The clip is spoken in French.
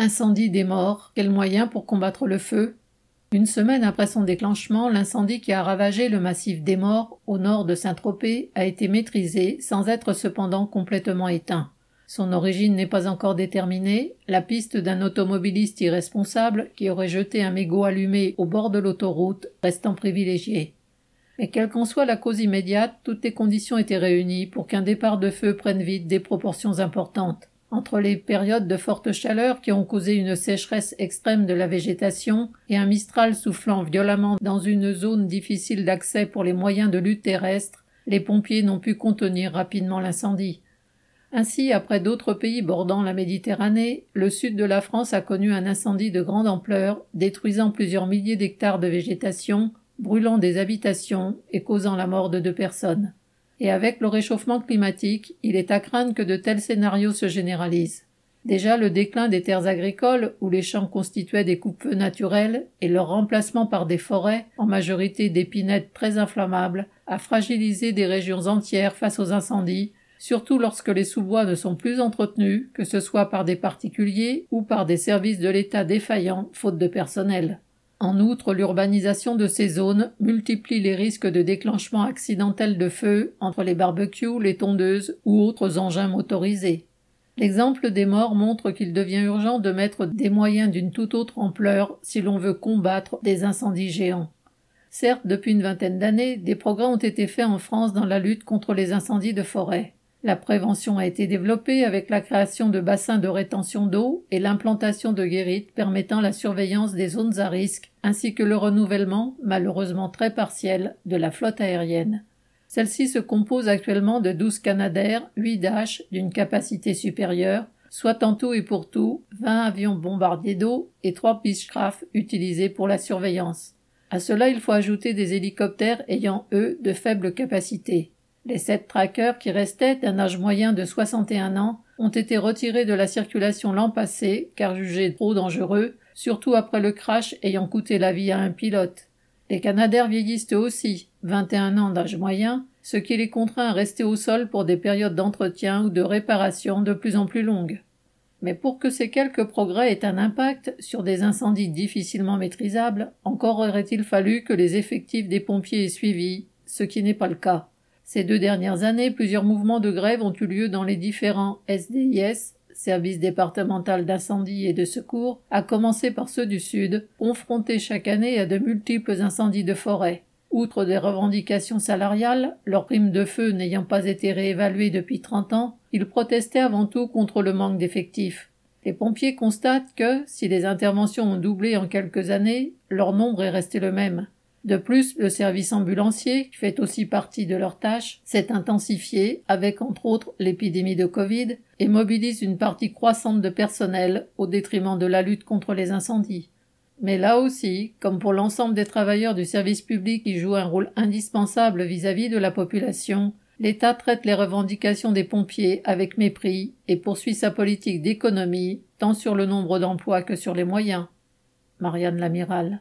Incendie des morts, quels moyens pour combattre le feu? Une semaine après son déclenchement, l'incendie qui a ravagé le massif des morts, au nord de Saint-Tropez, a été maîtrisé, sans être cependant complètement éteint. Son origine n'est pas encore déterminée, la piste d'un automobiliste irresponsable qui aurait jeté un mégot allumé au bord de l'autoroute restant privilégiée. Mais quelle qu'en soit la cause immédiate, toutes les conditions étaient réunies pour qu'un départ de feu prenne vite des proportions importantes. Entre les périodes de forte chaleur qui ont causé une sécheresse extrême de la végétation et un mistral soufflant violemment dans une zone difficile d'accès pour les moyens de lutte terrestre, les pompiers n'ont pu contenir rapidement l'incendie. Ainsi, après d'autres pays bordant la Méditerranée, le sud de la France a connu un incendie de grande ampleur, détruisant plusieurs milliers d'hectares de végétation, brûlant des habitations et causant la mort de deux personnes. Et avec le réchauffement climatique, il est à craindre que de tels scénarios se généralisent. Déjà le déclin des terres agricoles, où les champs constituaient des coupe-feux naturels, et leur remplacement par des forêts, en majorité d'épinettes très inflammables, a fragilisé des régions entières face aux incendies, surtout lorsque les sous-bois ne sont plus entretenus, que ce soit par des particuliers ou par des services de l'État défaillants, faute de personnel. En outre, l'urbanisation de ces zones multiplie les risques de déclenchement accidentel de feu entre les barbecues, les tondeuses ou autres engins motorisés. L'exemple des morts montre qu'il devient urgent de mettre des moyens d'une toute autre ampleur si l'on veut combattre des incendies géants. Certes, depuis une vingtaine d'années, des progrès ont été faits en France dans la lutte contre les incendies de forêt. La prévention a été développée avec la création de bassins de rétention d'eau et l'implantation de guérites permettant la surveillance des zones à risque ainsi que le renouvellement, malheureusement très partiel, de la flotte aérienne. Celle-ci se compose actuellement de 12 Canadair, 8 Dash d'une capacité supérieure, soit en tout et pour tout 20 avions bombardiers d'eau et 3 Beechcraft utilisés pour la surveillance. À cela, il faut ajouter des hélicoptères ayant, eux, de faibles capacités. Les sept trackers qui restaient, d'un âge moyen de 61 ans, ont été retirés de la circulation l'an passé, car jugés trop dangereux, surtout après le crash ayant coûté la vie à un pilote. Les Canadaires vieillissent aussi, 21 ans d'âge moyen, ce qui les contraint à rester au sol pour des périodes d'entretien ou de réparation de plus en plus longues. Mais pour que ces quelques progrès aient un impact sur des incendies difficilement maîtrisables, encore aurait-il fallu que les effectifs des pompiers aient suivi, ce qui n'est pas le cas. Ces deux dernières années, plusieurs mouvements de grève ont eu lieu dans les différents SDIS, service départemental d'incendie et de secours, à commencer par ceux du Sud, confrontés chaque année à de multiples incendies de forêt. Outre des revendications salariales, leur prime de feu n'ayant pas été réévaluée depuis 30 ans, ils protestaient avant tout contre le manque d'effectifs. Les pompiers constatent que, si les interventions ont doublé en quelques années, leur nombre est resté le même. De plus, le service ambulancier, qui fait aussi partie de leur tâche, s'est intensifié avec entre autres l'épidémie de Covid et mobilise une partie croissante de personnel au détriment de la lutte contre les incendies. Mais là aussi, comme pour l'ensemble des travailleurs du service public qui jouent un rôle indispensable vis-à-vis -vis de la population, l'État traite les revendications des pompiers avec mépris et poursuit sa politique d'économie tant sur le nombre d'emplois que sur les moyens. Marianne Lamiral.